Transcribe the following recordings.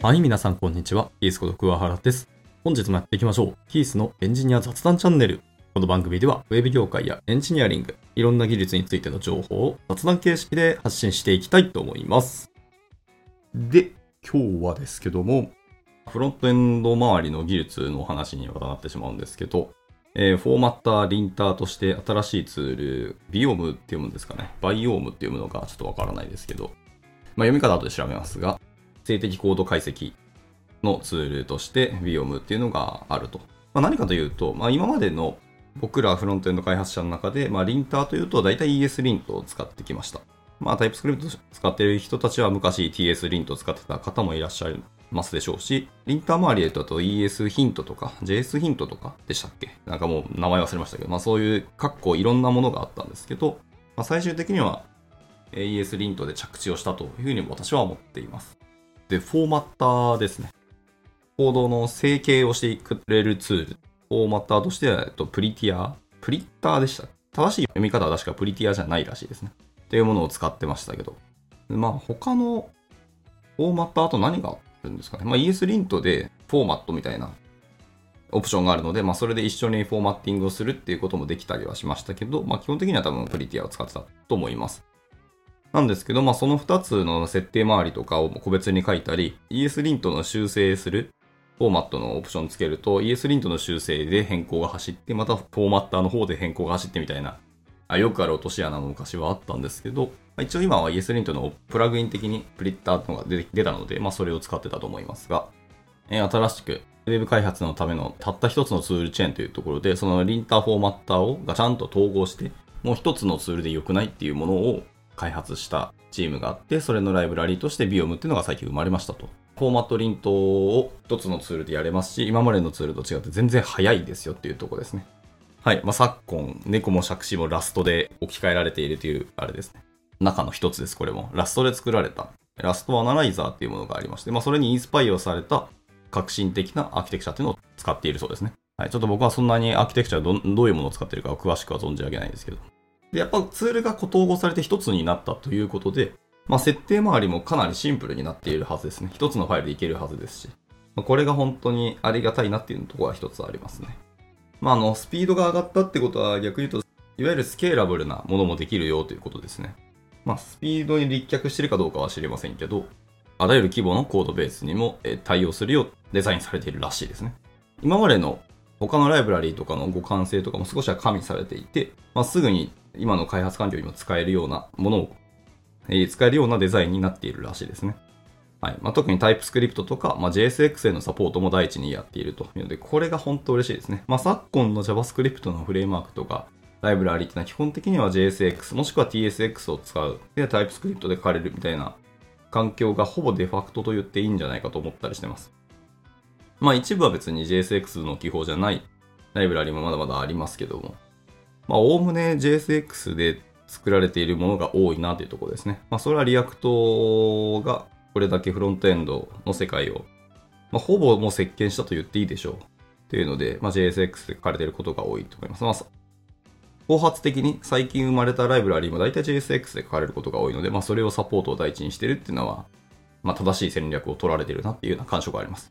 はい、皆さんこんにちは。キースこと桑原です。本日もやっていきましょう。キースのエンジニア雑談チャンネル。この番組では、ウェブ業界やエンジニアリング、いろんな技術についての情報を雑談形式で発信していきたいと思います。で、今日はですけども、フロントエンド周りの技術の話にはなってしまうんですけど、えーフォーマッター、リンターとして新しいツール、ビオムって読むんですかね。バイオームって読むのかちょっとわからないですけど、まあ、読み方後で調べますが、静的コード解析のツールとしてビオムっていうのがあると。まあ、何かというと、まあ、今までの僕らフロントエンド開発者の中で、まあ、リンターというと大体 ES リントを使ってきました。まあ、タイプスクリプト使ってる人たちは昔 TS リントを使ってた方もいらっしゃいますでしょうし、リンター周りだと ES ヒントとか JS ヒントとかでしたっけ？なんかもう名前忘れましたけど、まあそういう、かっこいろんなものがあったんですけど、まあ、最終的には ES リントで着地をしたというふうに私は思っています。で、フォーマッターですね。コードの整形をしてくれるツール。フォーマッターとしては、えっと、プリティア？プリッターでした。正しい読み方は確かプリティアじゃないらしいですね。っていうものを使ってましたけど。まあ、他のフォーマッターと何があるんですかね？まあ、ES リントでフォーマットみたいなオプションがあるので、まあ、それで一緒にフォーマッティングをするっていうこともできたりはしましたけど、まあ、基本的には多分プリティアを使ってたと思います。なんですけど、まあ、その2つの設定周りとかを個別に書いたり、ESLint の修正するフォーマットのオプションつけると、ESLint の修正で変更が走って、またフォーマッターの方で変更が走ってみたいな、あよくある落とし穴の昔はあったんですけど、一応今は ESLint のプラグイン的にプリッターっていうのが出て出たので、まあ、それを使ってたと思いますが、えー新しく Web 開発のためのたった一つのツールチェーンというところで、そのリンターフォーマッターをがちゃんと統合して、もう一つのツールで良くないっていうものを開発したチームがあって、それのライブラリーとしてビオムっていうのが最近生まれましたと。フォーマットリントを一つのツールでやれますし、今までのツールと違って全然早いですよっていうとこですね。はい。まあ、昨今、猫も杓子もラストで置き換えられているという、あれですね。中の一つです、これも。ラストで作られた。ラストアナライザーっていうものがありまして、まあ、それにインスパイアされた革新的なアーキテクチャっていうのを使っているそうですね。はい。ちょっと僕はそんなにアーキテクチャどどういうものを使っているかは詳しくは存じ上げないんですけど。で、やっぱツールが統合されて一つになったということで、まあ、設定周りもかなりシンプルになっているはずですね。一つのファイルでいけるはずですし。これが本当にありがたいなっていうところは一つありますね。まあ、あの、スピードが上がったってことは逆に言うと、いわゆるスケーラブルなものもできるよということですね。まあ、スピードに立脚してるかどうかは知りませんけど、あらゆる規模のコードベースにも対応するようデザインされているらしいですね。今までの他のライブラリーとかの互換性とかも少しは加味されていて、まあ、すぐに今の開発環境にも使えるようなものを、えー使えるようなデザインになっているらしいですね。はいまあ、特にタイプスクリプトとか、まあ、JSX へのサポートも第一にやっているというので、これが本当嬉しいですね。まあ、昨今の JavaScript のフレームワークとか、ライブラリーっていうのは基本的には JSX もしくは TSX を使う。で、タイプスクリプトで書かれるみたいな環境がほぼデファクトと言っていいんじゃないかと思ったりしてます。まあ一部は別に JSX の記法じゃないライブラリもまだまだありますけども、まあおおむね JSX で作られているものが多いなというところですね。まあそれは React がこれだけフロントエンドの世界を、まあほぼもう席巻したと言っていいでしょう。っていうので、まあ JSX で書かれていることが多いと思います。まあ後発的に最近生まれたライブラリーも大体 JSX で書かれることが多いので、まあそれをサポートを第一にしてるっていうのは、まあ正しい戦略を取られてるなっていうような感触があります。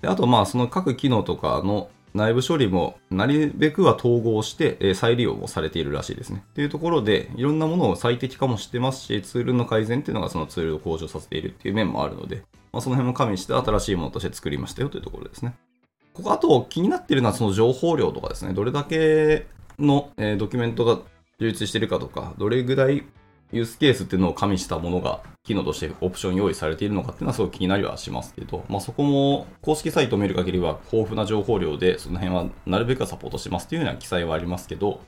であとまあその各機能とかの内部処理もなるべくは統合してえ再利用もされているらしいですね。っていうところでいろんなものを最適化もしてますし、ツールの改善っていうのがそのツールを向上させているっていう面もあるので、まあ、その辺も加味して新しいものとして作りましたよというところですね。ここあと気になっているのはその情報量とかですね。どれだけの、えドキュメントが充実しているかとか、どれぐらいユースケースっていうのを加味したものが機能としてオプション用意されているのかっていうのはすごく気になりはしますけど、まあ、そこも公式サイトを見る限りは豊富な情報量でその辺はなるべくサポートしますっていうような記載はありますけど、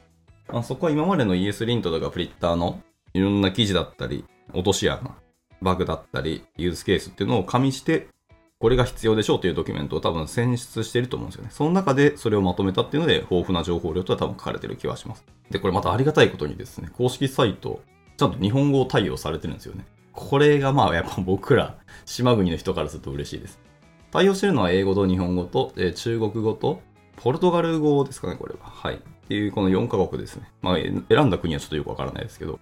まあ、そこは今までの ES リントとかフリッターのいろんな記事だったり、落とし穴、バグだったり、ユースケースっていうのを加味して、これが必要でしょうというドキュメントを多分選出していると思うんですよね。その中でそれをまとめたっていうので、豊富な情報量とは多分書かれている気はします。で、これまたありがたいことにですね、公式サイト、ちゃんと日本語を対応されてるんですよね。これがまあやっぱ僕ら島国の人からすると嬉しいです。対応してるのは英語と日本語と、えー中国語とポルトガル語ですかね、これは。はい。っていうこの4カ国ですね。まあ選んだ国はちょっとよくわからないですけど。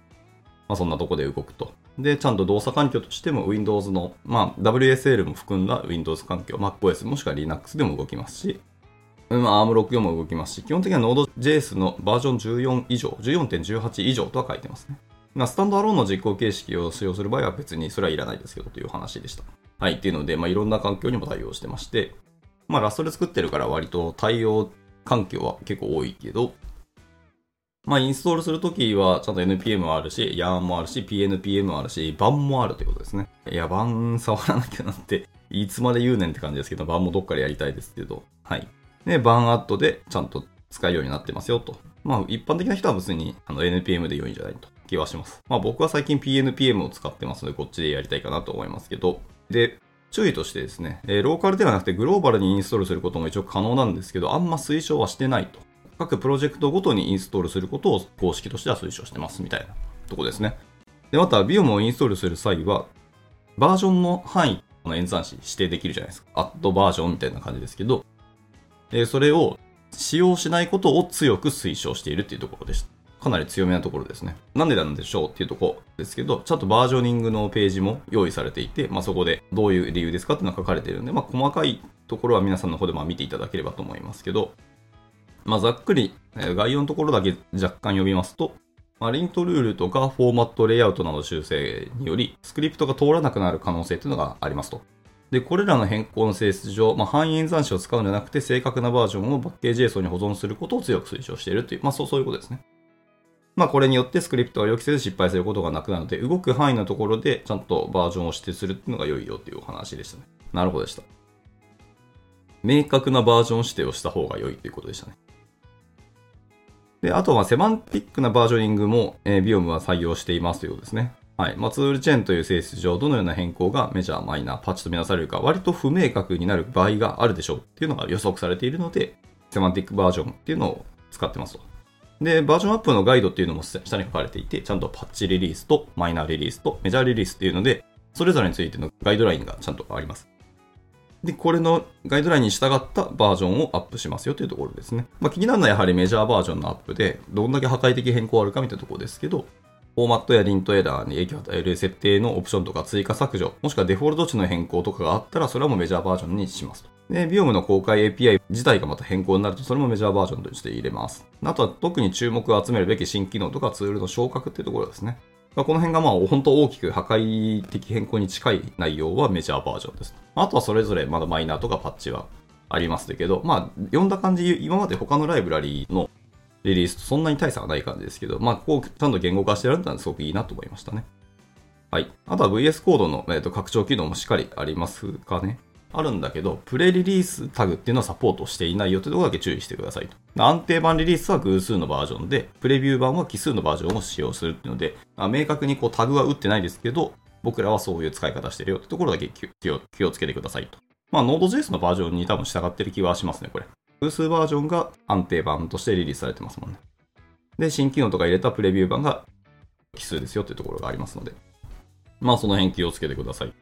まあ、そんなとこで動くと。で、ちゃんと動作環境としても Windows の、まあ、WSL も含んだ Windows 環境、MacOS もしくは Linux でも動きますし、まあ、ARM64 も動きますし、基本的には Node.js のバージョン14以上、14.18以上とは書いてますね。まあ、スタンドアローンの実行形式を使用する場合は別にそれはいらないですけどという話でした。はい。っていうので、まあ、いろんな環境にも対応してまして、まあ、ラストで作ってるから割と対応環境は結構多いけど、まあ、インストールするときは、ちゃんと NPM もあるし、YARN もあるし、PNPM もあるし、版もあるということですね。いや、版触らなきゃなって、いつまで言うねんって感じですけど、版もどっかでやりたいですけど、はい。で、版アットでちゃんと使えるようになってますよと。まあ、一般的な人は別にあの NPM で良いんじゃないと気はします。まあ、僕は最近 PNPM を使ってますので、こっちでやりたいかなと思いますけど、で、注意としてですね、え、ローカルではなくてグローバルにインストールすることも一応可能なんですけど、あんま推奨はしてないと。各プロジェクトごとにインストールすることを公式としては推奨してますみたいなとこですね。で、また、ビオムをインストールする際は、バージョンの範囲の演算子指定できるじゃないですか。アットバージョンみたいな感じですけど、えそれを使用しないことを強く推奨しているっていうところでした。かなり強めなところですね。なんでなんでしょうっていうとこですけど、ちゃんとバージョニングのページも用意されていて、まあ、そこでどういう理由ですかっていうのが書かれているんで、まあ、細かいところは皆さんの方でま見ていただければと思いますけど、まあ、ざっくり、概要のところだけ若干読みますと、まあ、リントルールとかフォーマット、レイアウトなど修正により、スクリプトが通らなくなる可能性というのがありますと。で、これらの変更の性質上、まあ、範囲演算子を使うんじゃなくて、正確なバージョンをバッケージ JSON に保存することを強く推奨しているという、まあ、そうそういうことですね。まあ、これによってスクリプトが予期せず失敗することがなくなるので、動く範囲のところでちゃんとバージョンを指定するっていうのが良いよっていうお話でしたね。なるほどでした。明確なバージョン指定をした方が良いということでしたね。で、あとはセマンティックなバージョニングも、えー、ビオムは採用していますようことですね。はい。まあ、ツールチェーンという性質上、どのような変更がメジャー、マイナー、パッチとみなされるか、割と不明確になる場合があるでしょうっていうのが予測されているので、セマンティックバージョンっていうのを使ってますと。で、バージョンアップのガイドっていうのも下に書かれていて、ちゃんとパッチリリースとマイナーリリースとメジャーリリースっていうので、それぞれについてのガイドラインがちゃんとあります。で、これのガイドラインに従ったバージョンをアップしますよというところですね。まあ、気になるのはやはりメジャーバージョンのアップで、どんだけ破壊的変更あるかみたいなところですけど、フォーマットやリントエラーに影響を与える設定のオプションとか追加削除、もしくはデフォルト値の変更とかがあったら、それはもうメジャーバージョンにしますと。で、ビオムの公開 API 自体がまた変更になると、それもメジャーバージョンとして入れます。あとは特に注目を集めるべき新機能とかツールの昇格っていうところですね。まこの辺がまあ本当大きく破壊的変更に近い内容はメジャーバージョンです。あとはそれぞれまだマイナーとかパッチはありますけど、まあ読んだ感じ、今まで他のライブラリーのリリースとそんなに大差はない感じですけど、まあ、こう、ちゃんと言語化してやるのはすごくいいなと思いましたね。はい。あとは VS コードの、えーと、拡張機能もしっかりありますかね。あるんだけど、プレリリースタグっていうのはサポートしていないよというところだけ注意してくださいと。安定版リリースは偶数のバージョンで、プレビュー版は奇数のバージョンを使用するっていうので、まあ、明確にこうタグは打ってないですけど、僕らはそういう使い方してるよってところだけ気を気をつけてくださいと。まあ、Node.js のバージョンに多分従ってる気はしますね、これ。偶数バージョンが安定版としてリリースされてますもんね。で、新機能とか入れたプレビュー版が奇数ですよっていうところがありますので。まあその辺気をつけてください。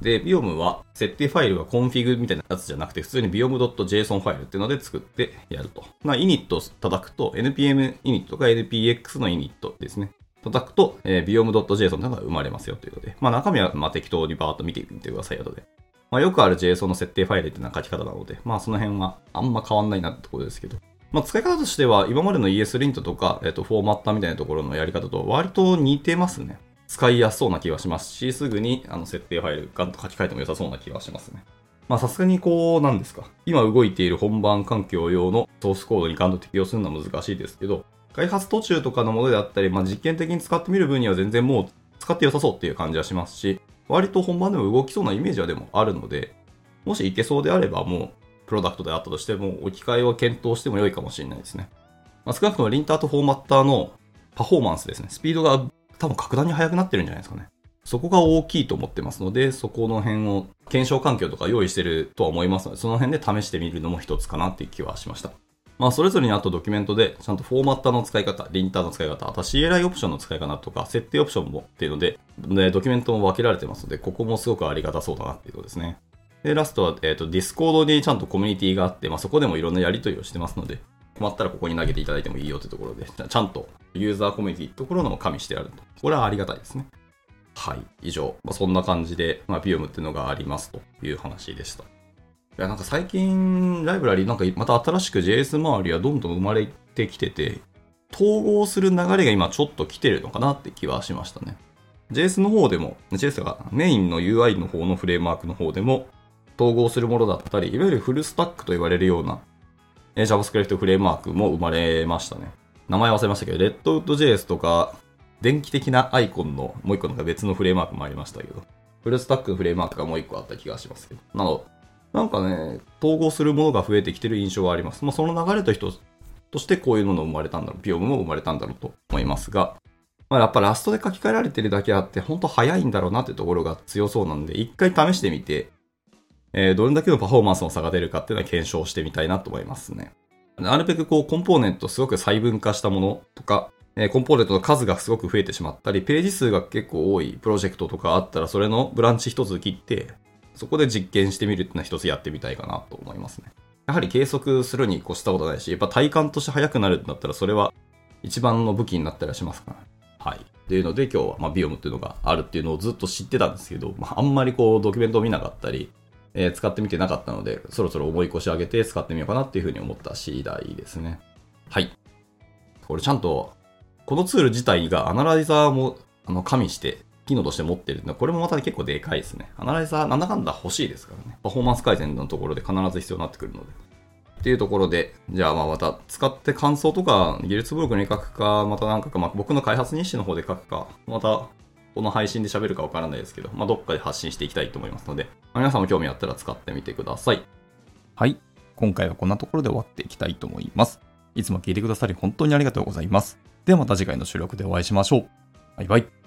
で、 Biome は設定ファイルがコンフィグみたいなやつじゃなくて、普通に biome.json ファイルっていうので作ってやると。まあ、init を叩くと、npm init とか npx の init ですね。叩くと、えー、biom.json というのが生まれますよというので、まあ中身はまあ適当にバーっと見てみてください、後で。まあよくある JSON の設定ファイルっていうのは書き方なので、まあその辺はあんま変わんないなってところですけど。まあ、使い方としては、今までの ESLint とか、えっと、フォーマッターみたいなところのやり方と割と似てますね。使いやすそうな気がしますし、すぐにあの設定ファイルガンと書き換えても良さそうな気がしますね。まあさすがにこう、なんですか。今動いている本番環境用のソースコードにガンと適用するのは難しいですけど、開発途中とかのものであったり、まあ実験的に使ってみる分には全然もう使って良さそうっていう感じはしますし、割と本番でも動きそうなイメージはでもあるので、もしいけそうであればもうプロダクトであったとしても、置き換えを検討しても良いかもしれないですね。まあ、少なくともリンターとフォーマッターのパフォーマンスですね。スピードが多分格段に速くなってるんじゃないですかね。そこが大きいと思ってますので、そこの辺を検証環境とか用意してるとは思いますので、その辺で試してみるのも一つかなっていう気はしました。まあ、それぞれにあったドキュメントで、ちゃんとフォーマッターの使い方、リンターの使い方、あとは CLI オプションの使い方とか、設定オプションもっていうので、でドキュメントも分けられてますので、ここもすごくありがたそうだなっていうことですね。で、ラストは、えっ、ー、と、 Discord にちゃんとコミュニティがあって、まあ、そこでもいろんなやり取りをしてますので、困ったらここに投げていただいてもいいよというところで、ちゃんとユーザーコミュニティところのも加味してあると。これはありがたいですね。はい、以上。まあ、そんな感じで、まあ、 Biome っていうのがありますという話でした。いや、なんか最近、ライブラリー、なんかまた新しく JS 周りはどんどん生まれてきてて、統合する流れが今ちょっと来てるのかなって気はしましたね。JS の方でも、JS がメインの UI の方のフレームワークの方でも、統合するものだったり、いわゆるフルスタックと言われるような JavaScript フレームワークも生まれましたね。名前忘れましたけど、RedWood.js とか、電気的なアイコンのもう一個なんか別のフレームワークもありましたけど、フルスタックのフレームワークがもう一個あった気がしますけど。なの、なんかね、統合するものが増えてきてる印象はあります。まあ、その流れと一つとしてこういうもの生まれたんだろう、ピオムも生まれたんだろうと思いますが、まあ、やっぱラストで書き換えられてるだけあって、本当早いんだろうなってところが強そうなんで、一回試してみて、えー、どれだけのパフォーマンスの差が出るかっていうのは検証してみたいなと思いますね。なるべくこうコンポーネントすごく細分化したものとか、え、コンポーネントの数がすごく増えてしまったり、ページ数が結構多いプロジェクトとかあったら、それのブランチ一つ切って、そこで実験してみるっていうのは一つやってみたいかなと思いますね。やはり計測するに越したことないし、やっぱ体感として速くなるんだったら、それは一番の武器になったりはしますから。はい。っていうので今日は、ま、ビオムっていうのがあるっていうのをずっと知ってたんですけど、まあ、あんまりこうドキュメントを見なかったり、え、使ってみてなかったので、そろそろ思い越し上げて使ってみようかなっていうふうに思った次第ですね。はい。これちゃんと、このツール自体がアナライザーもあの加味して機能として持ってるのこれもまた結構でかいですね。アナライザーなんだかんだ欲しいですからね。パフォーマンス改善のところで必ず必要になってくるので。っていうところで、じゃあまあまた使って感想とか、技術ブログに書くか、またなんかか、まあ僕の開発日誌の方で書くか、またこの配信で喋るかわからないですけど、まあどっかで発信していきたいと思いますので、まあ、皆さんも興味あったら使ってみてください。はい。今回はこんなところで終わっていきたいと思います。いつも聞いてくださり本当にありがとうございます。ではまた次回の収録でお会いしましょう。バイバイ。